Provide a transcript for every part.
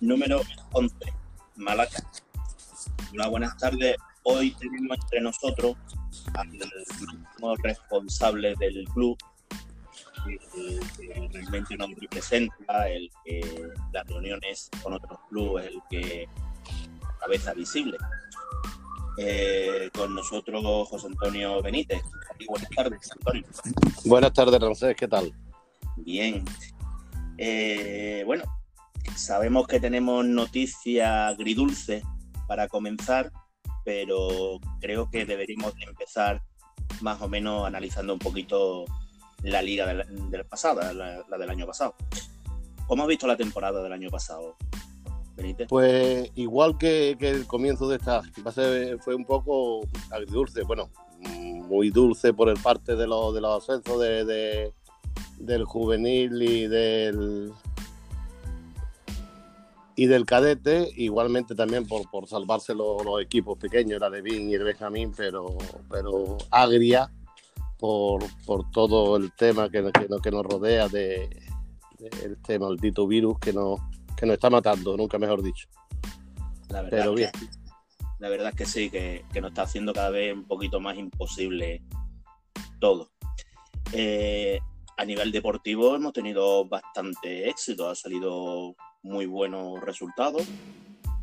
número 11, Malaca. Una buenas tardes. Hoy tenemos entre nosotros al responsable del club, que, realmente nos representa, el que las reuniones con otros clubes, el que cabeza visible. Eh, con nosotros José Antonio Benítez. buenas tardes, Antonio. Buenas tardes, Ramsés, ¿qué tal? Bien. Eh, bueno, sabemos que tenemos noticia agridulce para comenzar, pero creo que deberíamos empezar más o menos analizando un poquito la liga del, pasado, la, del año pasado. ¿Cómo has visto la temporada del año pasado, Benítez? Pues igual que, el comienzo de esta, fue un poco agridulce, bueno, muy dulce por el parte de los, de los ascensos de, del juvenil y del y del cadete, igualmente también por, por salvarse los, equipos pequeños, el Vin y el Benjamín, pero, pero agria por, todo el tema que, que, nos rodea de, este maldito virus que nos, que nos está matando, nunca mejor dicho. La verdad pero bien. la verdad es que sí, que, que, nos está haciendo cada vez un poquito más imposible todo. Eh, a nivel deportivo hemos tenido bastante éxito, ha salido muy buenos resultados.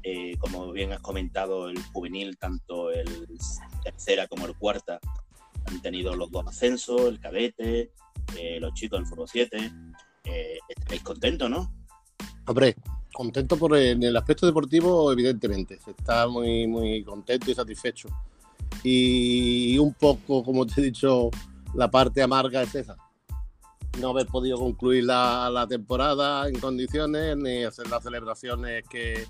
Eh, como bien has comentado, el juvenil, tanto el tercera como el cuarta, han tenido los dos ascensos, el cadete, eh, los chicos del Foro 7. Eh, estaréis contentos, ¿no? Hombre, contento por el, en el aspecto deportivo, evidentemente. Se está muy, muy contento y satisfecho. Y un poco, como te he dicho, la parte amarga es esa no haber podido concluir la, temporada en condiciones ni hacer las celebraciones que,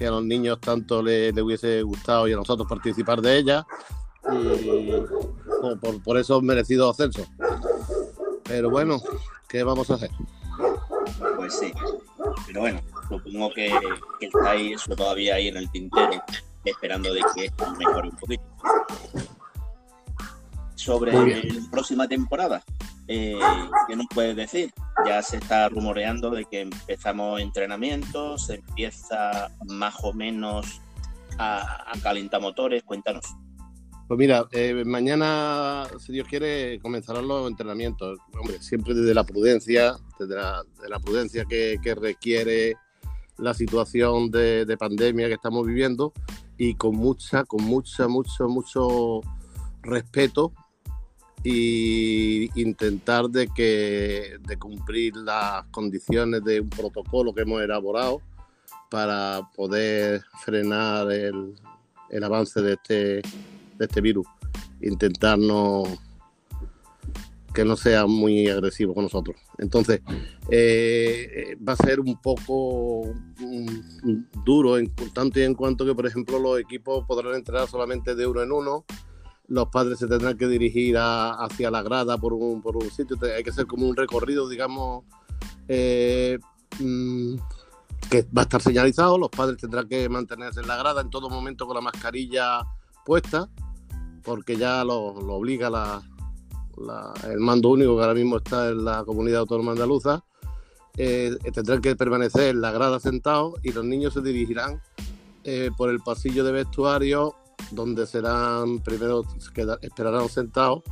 a los niños tanto les, hubiese gustado y a nosotros participar de ellas. Y por, por eso merecido ascenso. Pero bueno, ¿qué vamos a hacer? Pues sí, pero bueno, supongo que, que estáis todavía ahí en el tintero, esperando de que mejore un poquito. Sobre la próxima temporada, eh, ¿Qué nos puedes decir? Ya se está rumoreando de que empezamos entrenamientos, se empieza más o menos a, calentar motores. Cuéntanos. Pues mira, eh, mañana, si Dios quiere, comenzarán los entrenamientos. Hombre, siempre desde la prudencia, desde la, prudencia que, requiere la situación de, de, pandemia que estamos viviendo y con mucha, con mucha, mucho, mucho respeto y intentar de que de cumplir las condiciones de un protocolo que hemos elaborado para poder frenar el, el avance de este, de este virus. Intentar que no sea muy agresivo con nosotros. Entonces, eh, va a ser un poco duro en tanto y en cuanto que, por ejemplo, los equipos podrán entrenar solamente de uno en uno los padres se tendrán que dirigir hacia la grada por un, sitio, hay que hacer como un recorrido, digamos, eh, mm, que va a estar señalizado, los padres tendrán que mantenerse en la grada en todo momento con la mascarilla puesta, porque ya lo, obliga el mando único que ahora mismo está en la comunidad autónoma andaluza, eh, tendrán que permanecer en la grada sentados y los niños se dirigirán eh, por el pasillo de vestuario donde serán primero esperarán sentados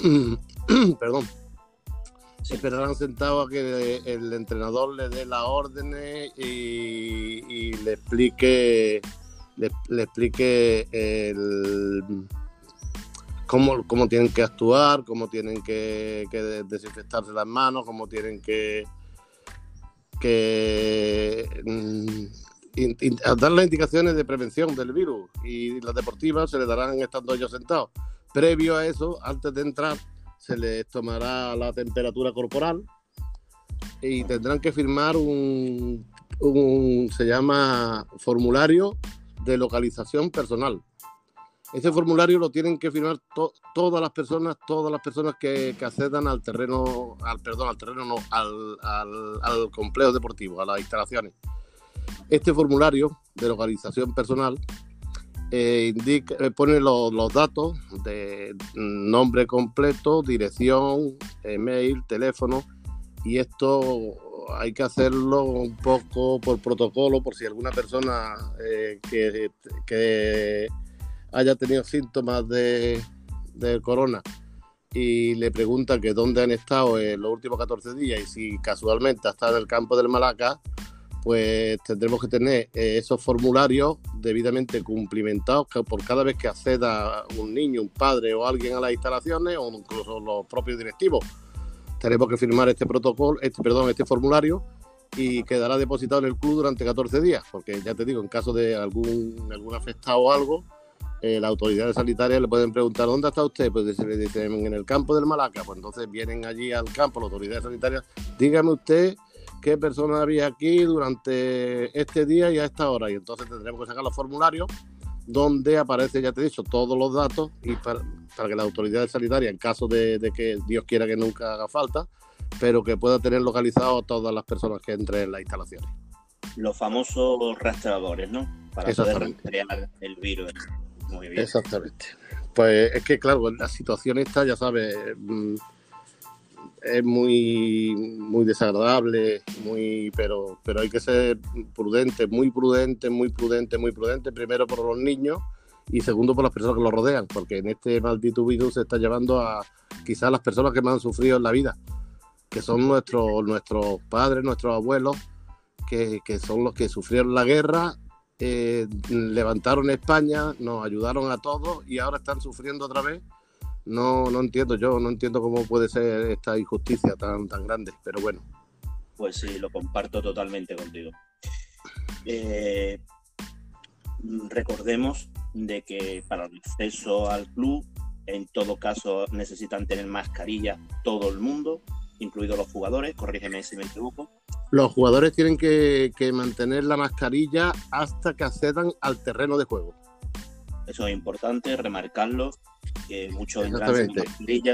perdón esperarán sentados a que el entrenador le dé las órdenes y, le explique le, explique el, cómo, cómo, tienen que actuar, cómo tienen que, que desinfectarse las manos, cómo tienen que, que dar las indicaciones de prevención del virus y las deportivas se le darán estando ellos sentados. Previo a eso, antes de entrar, se les tomará la temperatura corporal y tendrán que firmar un, se llama formulario de localización personal. Ese formulario lo tienen que firmar todas las personas, todas las personas que, accedan al terreno, al perdón, al terreno no, al complejo deportivo, a las instalaciones. Este formulario de localización personal eh, indica, eh, pone los, datos de nombre completo, dirección, email, teléfono y esto hay que hacerlo un poco por protocolo, por si alguna persona eh, que, haya tenido síntomas de, corona y le pregunta que dónde han estado en los últimos 14 días y si casualmente ha estado en el campo del Malaca, pues tendremos que tener eh, esos formularios debidamente cumplimentados por cada vez que acceda un niño, un padre o alguien a las instalaciones o incluso los propios directivos. Tenemos que firmar este protocolo, este, perdón, este formulario y quedará depositado en el club durante 14 días, porque ya te digo, en caso de algún, algún afectado o algo, eh, las autoridades sanitarias le pueden preguntar dónde está usted, pues se le dicen en el campo del Malaca, pues entonces vienen allí al campo las autoridades sanitarias, dígame usted qué persona había aquí durante este día y a esta hora. Y entonces tendremos que sacar los formularios donde aparece, ya te he dicho, todos los datos y para, que la autoridad sanitaria, en caso de, que Dios quiera que nunca haga falta, pero que pueda tener localizado a todas las personas que entren en las instalaciones. Los famosos rastreadores, ¿no? Para poder rastrear el virus. Muy bien. Exactamente. Pues es que, claro, la situación está, ya sabes, mm, es muy, muy desagradable, muy, pero, pero hay que ser prudente, muy prudente, muy prudente, muy prudente, primero por los niños y segundo por las personas que los rodean, porque en este maldito virus se está llevando a quizás las personas que más han sufrido en la vida, que son nuestros, nuestros padres, nuestros abuelos, que, que son los que sufrieron la guerra, eh, levantaron España, nos ayudaron a todos y ahora están sufriendo otra vez no, no entiendo yo, no entiendo cómo puede ser esta injusticia tan, tan grande, pero bueno. Pues sí, lo comparto totalmente contigo. Eh, recordemos de que para el acceso al club, en todo caso necesitan tener mascarilla todo el mundo, incluidos los jugadores, corrígeme si me equivoco. Los jugadores tienen que, que mantener la mascarilla hasta que accedan al terreno de juego. Eso es importante, remarcarlo que muchos entran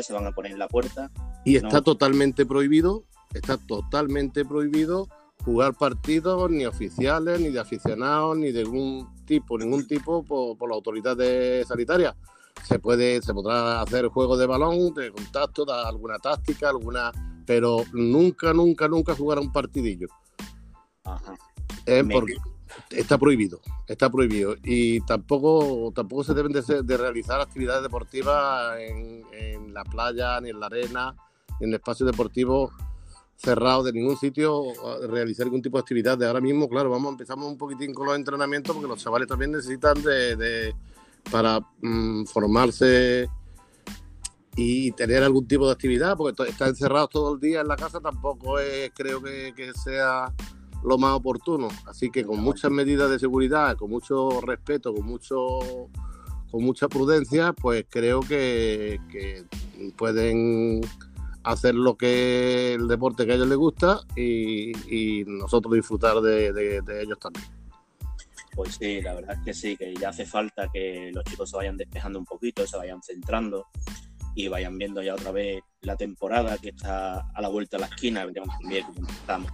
se van a poner en la puerta. Y está totalmente prohibido, está totalmente prohibido jugar partidos ni oficiales, ni de aficionados, ni de ningún tipo, ningún tipo por, por la autoridad sanitaria. Se puede, se podrá hacer juego de balón, de contacto, dar alguna táctica, alguna, pero nunca, nunca, nunca jugar a un partidillo. Ajá. porque, está prohibido, está prohibido. Y tampoco, tampoco se deben de, realizar actividades deportivas en, la playa, ni en la arena, ni en espacios deportivos cerrados de ningún sitio, realizar ningún tipo de actividad. De ahora mismo, claro, vamos, empezamos un poquitín con los entrenamientos porque los chavales también necesitan de, para mm, formarse y tener algún tipo de actividad, porque estar encerrados todo el día en la casa tampoco es, creo que, que sea lo más oportuno. Así que con muchas medidas de seguridad, con mucho respeto, con mucho con mucha prudencia, pues creo que, pueden hacer lo que el deporte que a ellos les gusta y, nosotros disfrutar de, ellos también. Pues sí, la verdad es que sí, que ya hace falta que los chicos se vayan despejando un poquito, se vayan centrando y vayan viendo ya otra vez la temporada que está a la vuelta de la esquina, veremos también estamos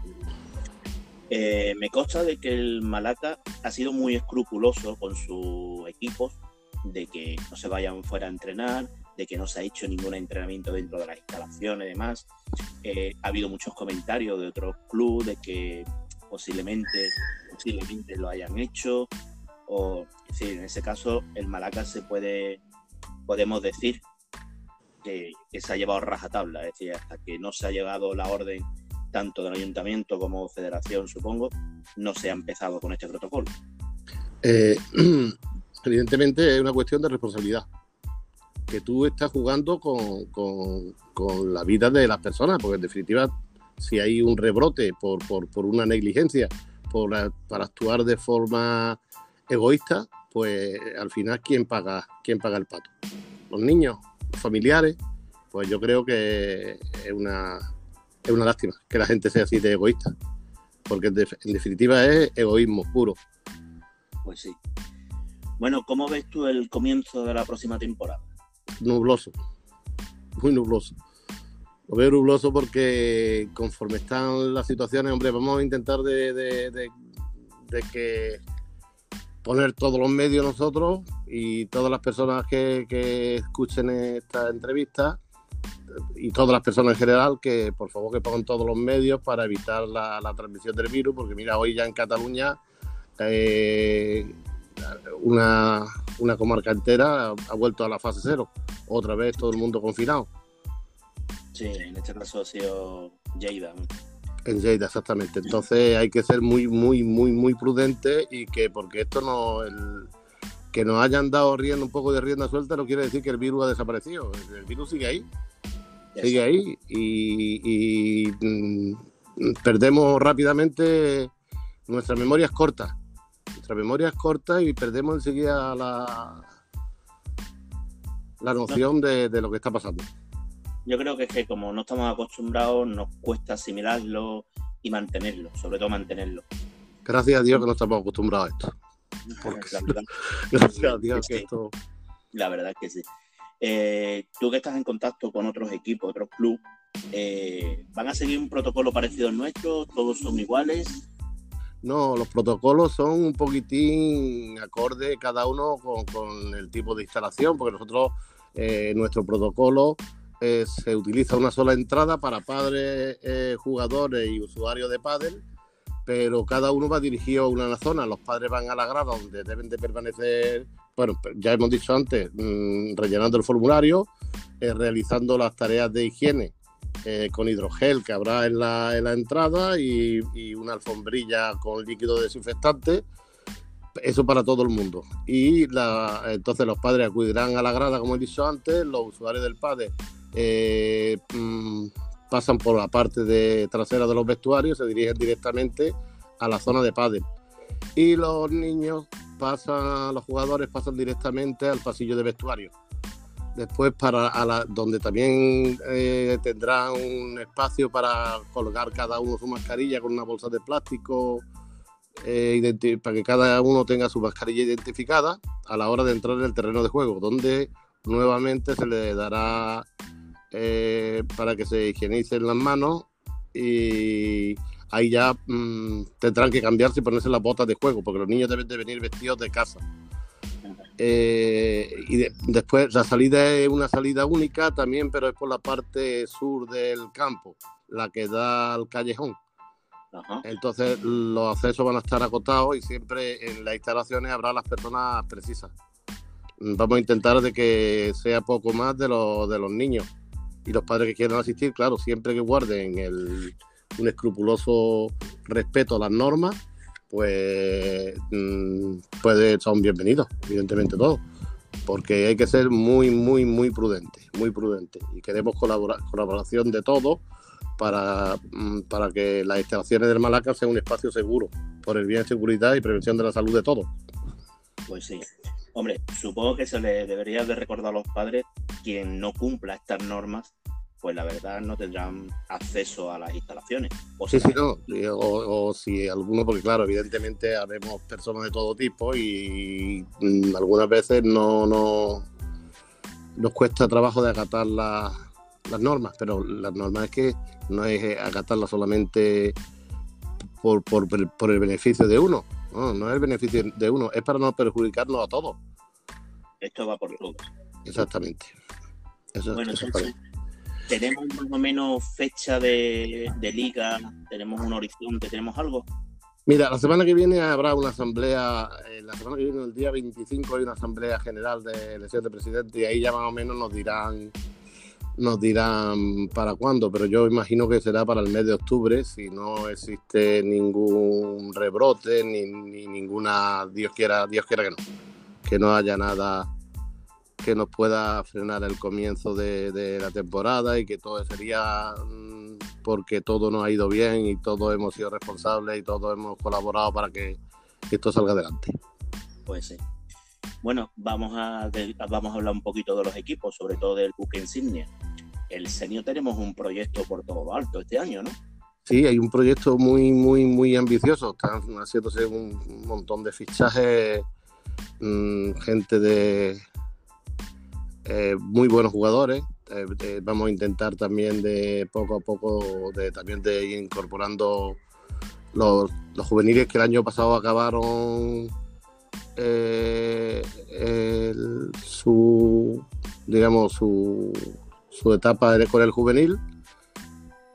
eh, me consta de que el Malaca ha sido muy escrupuloso con sus equipos, de que no se vayan fuera a entrenar, de que no se ha hecho ningún entrenamiento dentro de las instalaciones y demás. Eh, ha habido muchos comentarios de otros clubes de que posiblemente, posiblemente lo hayan hecho. O, en ese caso, el Malaca se puede, podemos decir que, se ha llevado rajatabla, es decir, hasta que no se ha llegado la orden tanto del ayuntamiento como federación, supongo, no se ha empezado con este protocolo. Eh, evidentemente es una cuestión de responsabilidad. Que tú estás jugando con, con, la vida de las personas, porque en definitiva, si hay un rebrote por, por, una negligencia, por, para actuar de forma egoísta, pues al final, ¿quién paga, ¿quién paga el pato? Los niños, los familiares, pues yo creo que es una, es una lástima que la gente sea así de egoísta, porque en, definitiva es egoísmo puro. Pues sí. Bueno, ¿cómo ves tú el comienzo de la próxima temporada? Nubloso, muy nubloso. Lo veo nubloso porque conforme están las situaciones, hombre, vamos a intentar de, de que poner todos los medios nosotros y todas las personas que, que escuchen esta entrevista y todas las personas en general que por favor que pongan todos los medios para evitar la, transmisión del virus, porque mira, hoy ya en Cataluña eh, una, una, comarca entera ha vuelto a la fase cero, otra vez todo el mundo confinado. Sí, en este caso ha sido Lleida. En Lleida, exactamente. Entonces hay que ser muy, muy, muy, muy prudente y que porque esto no... El, que nos hayan dado riendo un poco de rienda suelta no quiere decir que el virus ha desaparecido. El virus sigue ahí. Sigue ahí y, mm, perdemos rápidamente nuestra memoria es corta. Nuestra memoria es corta y perdemos enseguida la, la noción de, lo que está pasando. Yo creo que es que como no estamos acostumbrados, nos cuesta asimilarlo y mantenerlo, sobre todo mantenerlo. Gracias a Dios que no estamos acostumbrados a esto. La verdad, es que sí. Eh, tú que estás en contacto con otros equipos, otros clubes, eh, ¿van a seguir un protocolo parecido al nuestro? ¿Todos son iguales? No, los protocolos son un poquitín acorde cada uno con, el tipo de instalación, porque nosotros, eh, nuestro protocolo se utiliza una sola entrada para padres, jugadores y usuarios de pádel pero cada uno va dirigido a una zona. Los padres van a la grada donde deben de permanecer, bueno, ya hemos dicho antes, mm, rellenando el formulario, eh, realizando las tareas de higiene eh, con hidrogel que habrá en la, entrada y, una alfombrilla con líquido desinfectante. Eso para todo el mundo. Y la, entonces los padres acudirán a la grada, como he dicho antes, los usuarios del padre eh, mm, pasan por la parte de trasera de los vestuarios, se dirigen directamente a la zona de pádel. Y los niños pasan, los jugadores pasan directamente al pasillo de vestuario. Después para donde también eh, un espacio para colgar cada uno su mascarilla con una bolsa de plástico eh, para que cada uno tenga su mascarilla identificada a la hora de entrar en el terreno de juego, donde nuevamente se le dará eh, para que se higienicen las manos y ahí ya mm, tendrán que cambiarse y ponerse las botas de juego, porque los niños deben de venir vestidos de casa. Eh, y después la salida es una salida única también, pero es por la parte sur del campo, la que da al callejón. Entonces los accesos van a estar acotados y siempre en las instalaciones habrá las personas precisas. Vamos a intentar de que sea poco más de, de los niños y los padres que quieran asistir, claro, siempre que guarden el, un escrupuloso respeto a las normas, pues puede, son bienvenidos, evidentemente todos, porque hay que ser muy, muy, muy prudente, muy prudente y queremos colaborar, colaboración de todos para, mm, para que las instalaciones del Malaca sean un espacio seguro, por el bien de seguridad y prevención de la salud de todos. Pues sí. Hombre, supongo que se le debería de recordar a los padres quien no cumpla estas normas, pues la verdad no tendrán acceso a las instalaciones. O sí, sí, no. O, si alguno, porque claro, evidentemente haremos personas de todo tipo y, mm, algunas veces no, no nos cuesta trabajo de acatar las normas, pero las normas es que no es acatarlas solamente por, por, por el beneficio de uno, no, no es el beneficio de uno, es para no perjudicarnos a todos. Esto va por todos. Exactamente. bueno, tenemos más o menos fecha de, liga, tenemos un horizonte, tenemos algo. Mira, la semana que viene habrá una asamblea, eh, la semana que viene, el día 25, hay una asamblea general de elección de presidente y ahí ya más o menos nos dirán nos dirán para cuándo, pero yo imagino que será para el mes de octubre, si no existe ningún rebrote ni, ninguna, Dios quiera, Dios quiera que no, que no haya nada que nos pueda frenar el comienzo de, la temporada y que todo sería mm, porque todo nos ha ido bien y todos hemos sido responsables y todos hemos colaborado para que esto salga adelante. Pues sí. Bueno, vamos a, vamos a hablar un poquito de los equipos, sobre todo del buque insignia. El Senio tenemos un proyecto por todo lo alto este año, ¿no? Sí, hay un proyecto muy, muy, muy ambicioso. Están haciéndose un montón de fichajes, mm, gente de eh, muy buenos jugadores. Eh, vamos a intentar también de poco a poco de también de ir incorporando los, los juveniles que el año pasado acabaron eh, su, digamos, su, su etapa con el juvenil.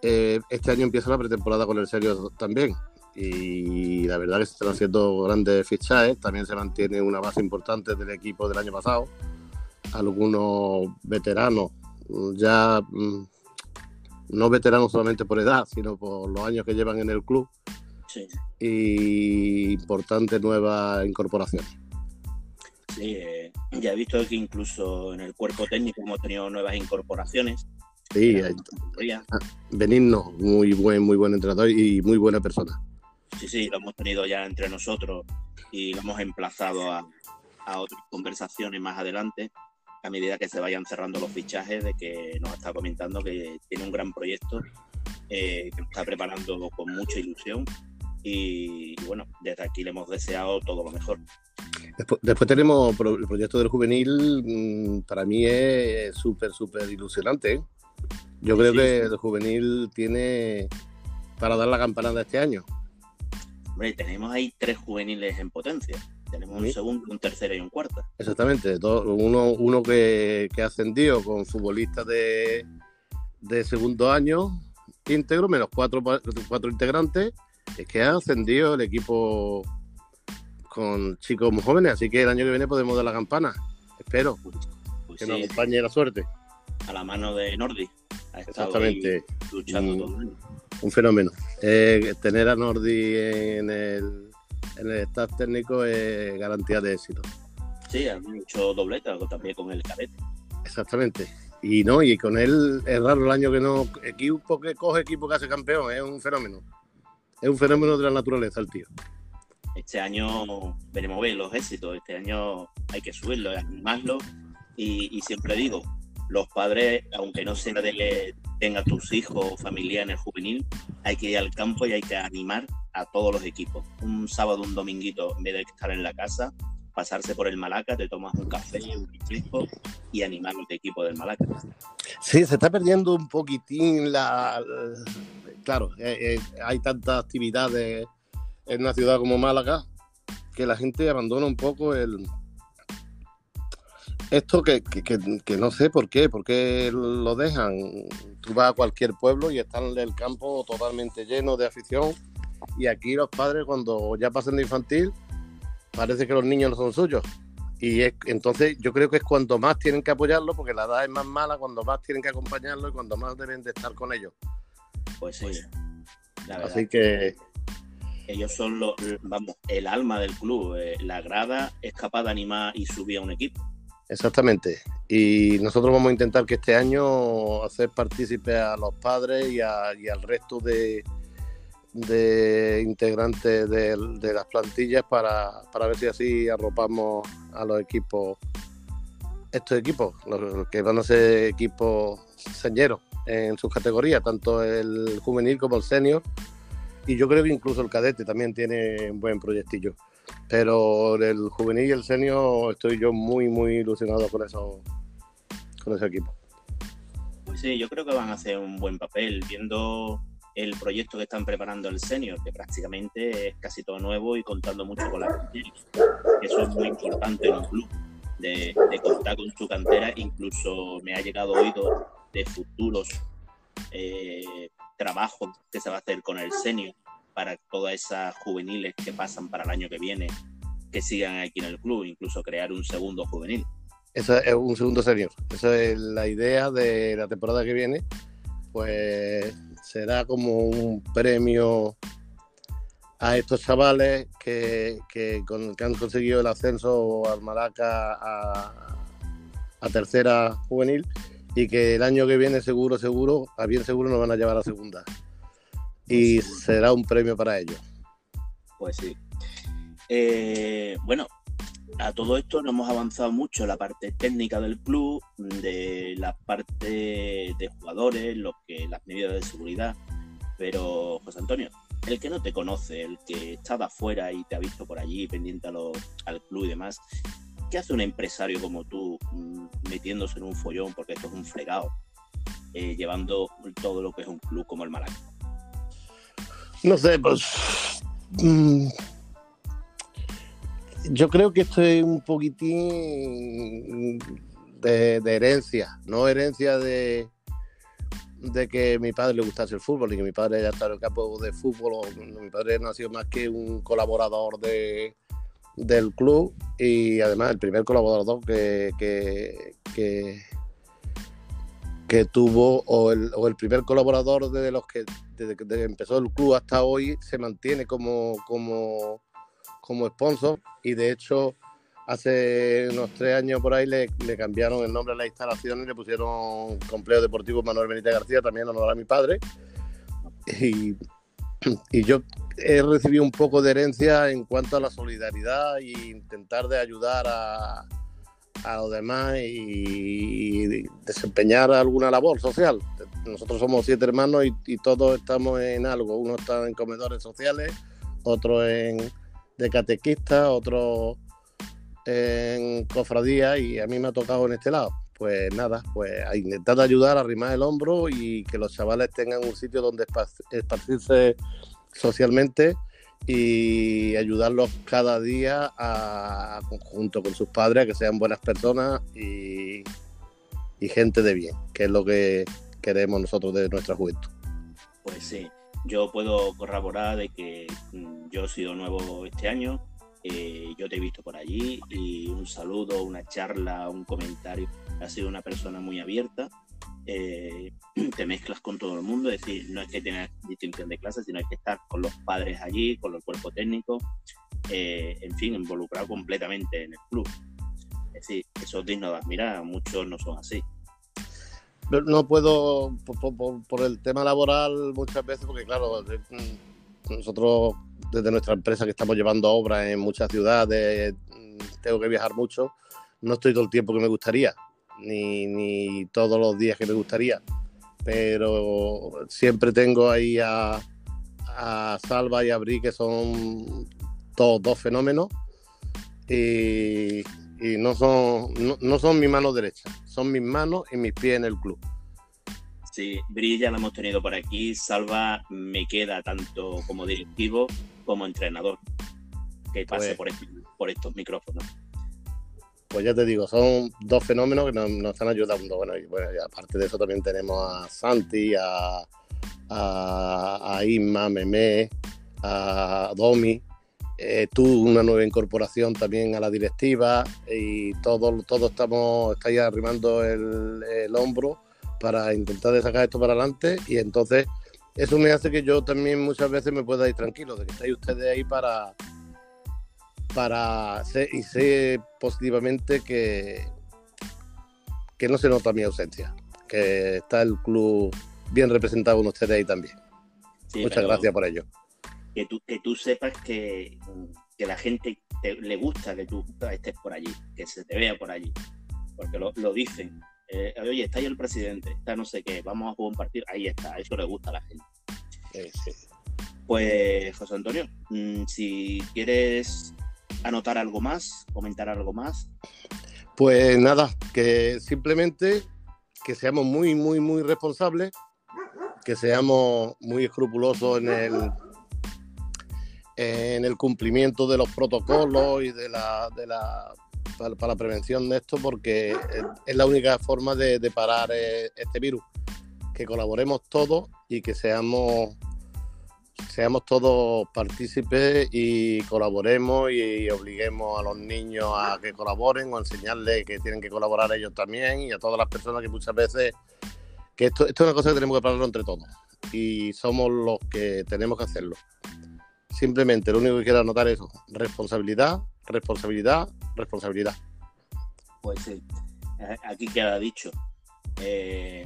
Eh, este año empieza la pretemporada con el serio también. Y la verdad que se están haciendo grandes fichajes. También se mantiene una base importante del equipo del año pasado. Algunos veteranos, ya mm, no veteranos solamente por edad, sino por los años que llevan en el club. Sí. Y importantes nuevas incorporaciones. Sí, eh, ya he visto que incluso en el cuerpo técnico hemos tenido nuevas incorporaciones. Sí, ah, Benigno, muy buen, muy buen entrenador y muy buena persona. Sí, sí, lo hemos tenido ya entre nosotros y lo hemos emplazado a, otras conversaciones más adelante a medida que se vayan cerrando los fichajes de que nos está comentando que tiene un gran proyecto eh, que está preparando con mucha ilusión y, bueno, desde aquí le hemos deseado todo lo mejor. Después, tenemos el proyecto del juvenil, mm, para mí es súper, súper ilusionante. ¿eh? Yo creo que el juvenil tiene para dar la campanada este año. Hombre, tenemos ahí tres juveniles en potencia. Tenemos un segundo, un tercero y un cuarto. Exactamente, uno, uno que, que ascendió con futbolistas de, de segundo año íntegro, menos cuatro, cuatro integrantes, es que ha ascendido el equipo con chicos muy jóvenes, así que el año que viene podemos dar la campana. Espero pues, pues que nos acompañe la suerte. A la mano de Nordi. Exactamente. Luchando un, un fenómeno. Eh, tener a Nordi en el, en el staff técnico es garantía de éxito. Sí, han hecho dobleta también con el cadete. Exactamente. Y no, y con él es raro el año que no. Equipo que coge equipo que hace campeón, es un fenómeno. Es un fenómeno de la naturaleza el tío. Este año veremos ver los éxitos. Este año hay que subirlo, animarlo. Y, y siempre digo, los padres, aunque no sea de que tenga tus hijos o familia en el juvenil, hay que ir al campo y hay que animar a todos los equipos. Un sábado, un dominguito, en vez de estar en la casa, pasarse por el Malaca, te tomas un café, un refresco y animar al equipo del Malaca. Sí, se está perdiendo un poquitín la... Claro, eh, eh, hay tantas actividades en una ciudad como Málaga que la gente abandona un poco el, esto que, no sé por qué, por qué lo dejan. Tú vas a cualquier pueblo y están el campo totalmente lleno de afición y aquí los padres cuando ya pasan de infantil parece que los niños no son suyos. Y es, entonces yo creo que es cuando más tienen que apoyarlo porque la edad es más mala, cuando más tienen que acompañarlo y cuando más deben de estar con ellos. Pues sí. Así que ellos son los, vamos, el alma del club. Eh, la grada es capaz de animar y subir a un equipo. Exactamente. Y nosotros vamos a intentar que este año hacer partícipe a los padres y, al resto de, integrantes de, las plantillas para, ver si así arropamos a los equipos, estos equipos, los, que van a ser equipos señeros en sus categorías, tanto el juvenil como el senior. Y yo creo que incluso el cadete también tiene un buen proyectillo. Pero el juvenil y el senior estoy yo muy, muy ilusionado con, eso, con ese equipo. Pues sí, yo creo que van a hacer un buen papel, viendo el proyecto que están preparando el senior, que prácticamente es casi todo nuevo y contando mucho con la cantera. Eso es muy importante en un club, de, contar con su cantera. Incluso me ha llegado oído de futuros eh, trabajos que se va a hacer con el senior para todas esas juveniles que pasan para el año que viene, que sigan aquí en el club, incluso crear un segundo juvenil. Eso es un segundo senior. Esa es la idea de la temporada que viene. Pues será como un premio a estos chavales que, que, han conseguido el ascenso al Maraca a, a, tercera juvenil y que el año que viene seguro, seguro, a bien seguro nos van a llevar a segunda y será un premio para ellos. Pues sí. Eh, bueno, a todo esto no hemos avanzado mucho en la parte técnica del club, de la parte de jugadores, lo que las medidas de seguridad. Pero, José Antonio, el que no te conoce, el que está de afuera y te ha visto por allí pendiente al club y demás, ¿qué hace un empresario como tú mm, metiéndose en un follón, porque esto es un fregado, eh, llevando todo lo que es un club como el Malaca? No sé, pues. Mm, yo creo que esto es un poquitín de, herencia, no herencia de, de que mi padre le gustase el fútbol y que mi padre ya está en el campo de fútbol. Mi padre no ha sido más que un colaborador de, del club y además el primer colaborador que, que, que, tuvo o el, o el, primer colaborador desde los que desde que empezó el club hasta hoy se mantiene como, como, como sponsor y de hecho hace unos tres años por ahí le, cambiaron el nombre a la instalación y le pusieron Complejo Deportivo Manuel Benítez García, también en honor a mi padre. Y, yo he recibido un poco de herencia en cuanto a la solidaridad e intentar de ayudar a, a los demás y, desempeñar alguna labor social. Nosotros somos siete hermanos y, y, todos estamos en algo. Uno está en comedores sociales, otro en de catequista, otro en cofradía y a mí me ha tocado en este lado. Pues nada, pues a intentar ayudar, a arrimar el hombro y que los chavales tengan un sitio donde esparcirse socialmente y ayudarlos cada día a, junto con sus padres a que sean buenas personas y, y gente de bien, que es lo que queremos nosotros de nuestra juventud. Pues sí, yo puedo corroborar de que mm, yo he sido nuevo este año, eh, yo te he visto por allí y un saludo, una charla, un comentario. Has sido una persona muy abierta, eh, te mezclas con todo el mundo, es decir, no es que tengas distinción de clase, sino que estar con los padres allí, con el cuerpo técnico, eh, en fin, involucrado completamente en el club. Es decir, eso es digno de admirar, muchos no son así. No puedo, por, por el tema laboral, muchas veces, porque claro, nosotros desde nuestra empresa que estamos llevando obras en muchas ciudades, tengo que viajar mucho, no estoy todo el tiempo que me gustaría, ni, todos los días que me gustaría, pero siempre tengo ahí a, Salva y a Bri, que son todos dos fenómenos, y, no, son, no son mi mano derecha, son mis manos y mis pies en el club. Sí, Brilla la hemos tenido por aquí. Salva me queda tanto como directivo como entrenador que pase pues por, estos micrófonos. Pues ya te digo, son dos fenómenos que nos, están ayudando. Bueno, y, bueno, aparte de eso también tenemos a Santi, a, a, Isma, Meme, a Domi, eh, tú una nueva incorporación también a la directiva y todos todo estamos, estáis arrimando el, el hombro para intentar sacar esto para adelante y entonces eso me hace que yo también muchas veces me pueda ir tranquilo, de que estáis ustedes ahí para, para y sé positivamente que, que no se nota mi ausencia, que está el club bien representado con ustedes ahí también. Muchas gracias por ello. Que tú, que tú sepas que, que la gente le gusta que tú estés por allí, que se te vea por allí, porque lo, lo dicen eh, oye, está ahí el presidente, está no sé qué, vamos a jugar un partido, ahí está, eso le gusta a la gente. Pues, José Antonio, mm, si quieres anotar algo más, comentar algo más. Pues nada, que simplemente que seamos muy, muy, muy responsables, que seamos muy escrupulosos en el en el cumplimiento de los protocolos y de la, de la para, la prevención de esto porque es la única forma de, parar eh, este virus. Que colaboremos todos y que seamos seamos todos partícipes y colaboremos y, obliguemos a los niños a que colaboren o enseñarles que tienen que colaborar ellos también y a todas las personas que muchas veces que esto, esto es una cosa que tenemos que hablarlo entre todos y somos los que tenemos que hacerlo. Simplemente lo único que quiero anotar es responsabilidad, responsabilidad, responsabilidad. Pues sí, aquí queda dicho. Eh,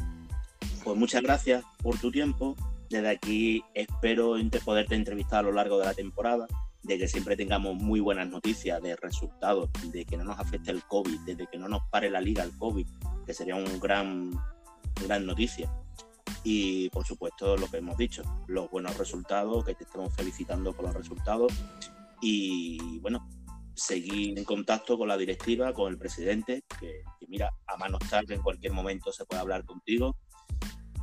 pues muchas gracias por tu tiempo. Desde aquí espero poderte entrevistar a lo largo de la temporada, de que siempre tengamos muy buenas noticias de resultados, de que no nos afecte el COVID, de que no nos pare la liga el COVID, que sería un gran, gran noticia. Y por supuesto lo que hemos dicho, los buenos resultados, que te estamos felicitando por los resultados. Y bueno, seguir en contacto con la directiva, con el presidente, que, mira, a manos tarde en cualquier momento se puede hablar contigo.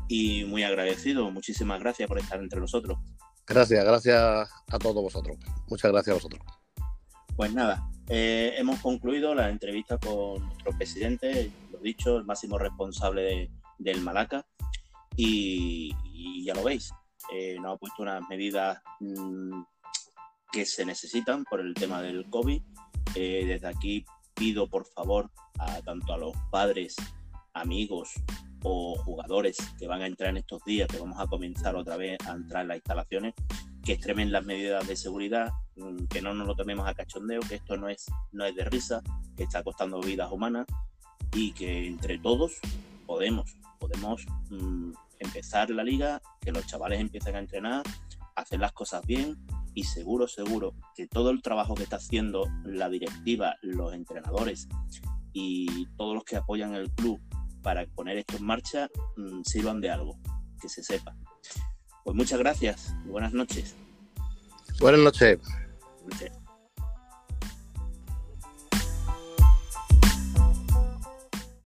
Y muy agradecido, muchísimas gracias por estar entre nosotros. Gracias, gracias a todos vosotros. Muchas gracias a vosotros. Pues nada, eh, hemos concluido la entrevista con nuestro presidente, lo dicho, el máximo responsable del Malaca. Y, ya lo veis, eh, nos ha puesto unas medidas mm, que se necesitan por el tema del COVID. Eh, desde aquí pido por favor a tanto a los padres, amigos o jugadores que van a entrar en estos días, que vamos a comenzar otra vez a entrar en las instalaciones, que extremen las medidas de seguridad, mm, que no nos lo tomemos a cachondeo, que esto no es, no es de risa, que está costando vidas humanas y que entre todos podemos, podemos mm, empezar la liga, que los chavales empiecen a entrenar, hacer las cosas bien y seguro, seguro que todo el trabajo que está haciendo la directiva, los entrenadores y todos los que apoyan el club para poner esto en marcha mm, sirvan de algo, que se sepa. Pues muchas gracias y buenas noches. Buenas noches.